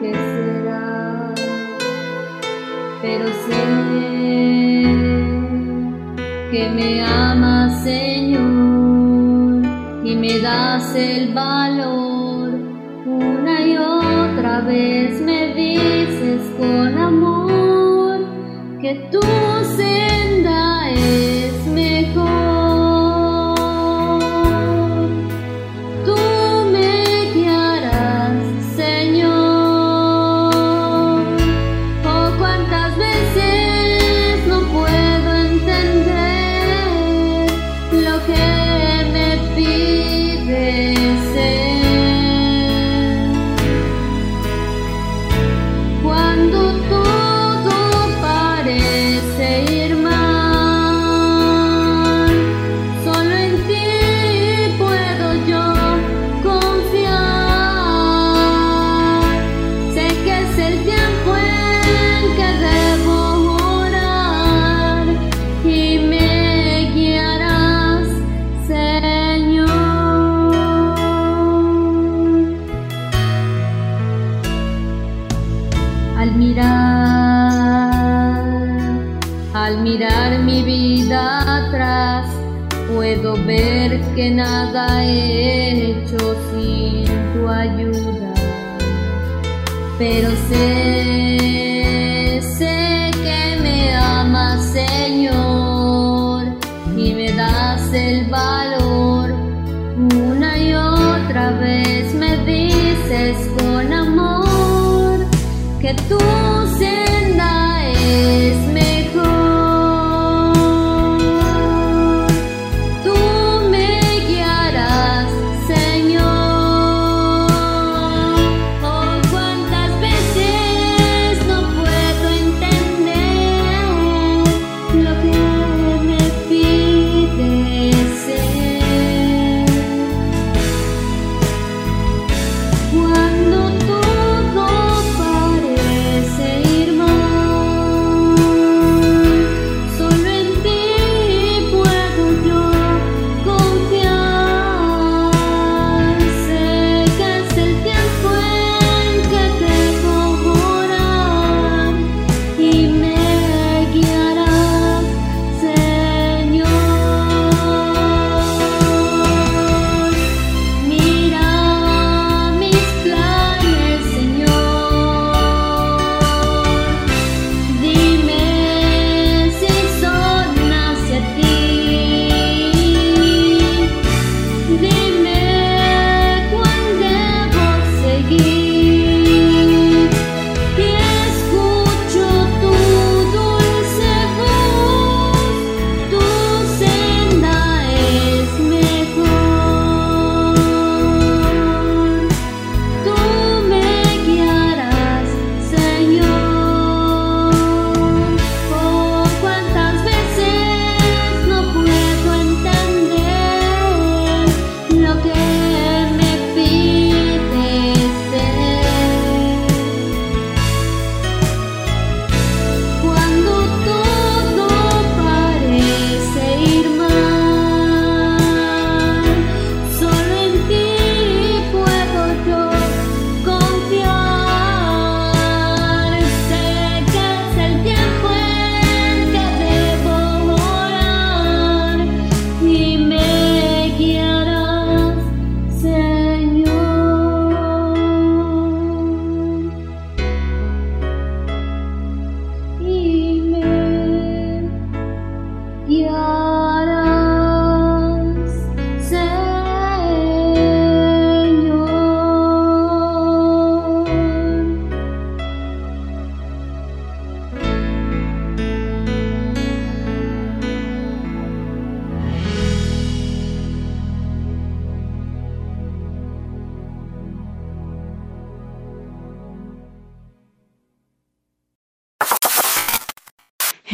que será, pero sé que me amas Señor y me das el valor. Una y otra vez me dices con amor que tú senda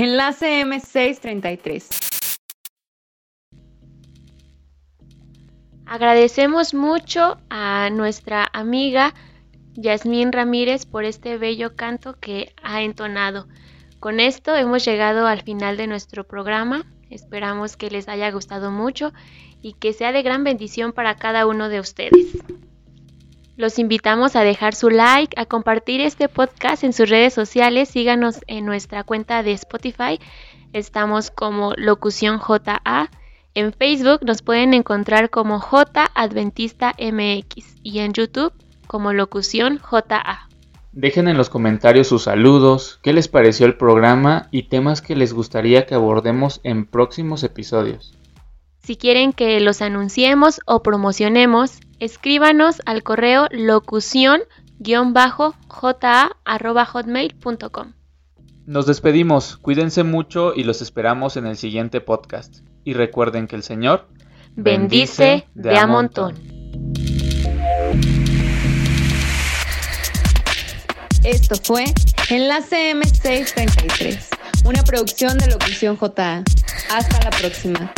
Enlace M633. Agradecemos mucho a nuestra amiga Yasmín Ramírez por este bello canto que ha entonado. Con esto hemos llegado al final de nuestro programa. Esperamos que les haya gustado mucho y que sea de gran bendición para cada uno de ustedes. Los invitamos a dejar su like, a compartir este podcast en sus redes sociales, síganos en nuestra cuenta de Spotify, estamos como Locución JA. En Facebook nos pueden encontrar como J Adventista MX y en YouTube como Locución JA. Dejen en los comentarios sus saludos, qué les pareció el programa y temas que les gustaría que abordemos en próximos episodios. Si quieren que los anunciemos o promocionemos, escríbanos al correo locución-ja.hotmail.com. Nos despedimos, cuídense mucho y los esperamos en el siguiente podcast. Y recuerden que el Señor bendice de a montón. Esto fue Enlace M633, una producción de Locución JA. Hasta la próxima.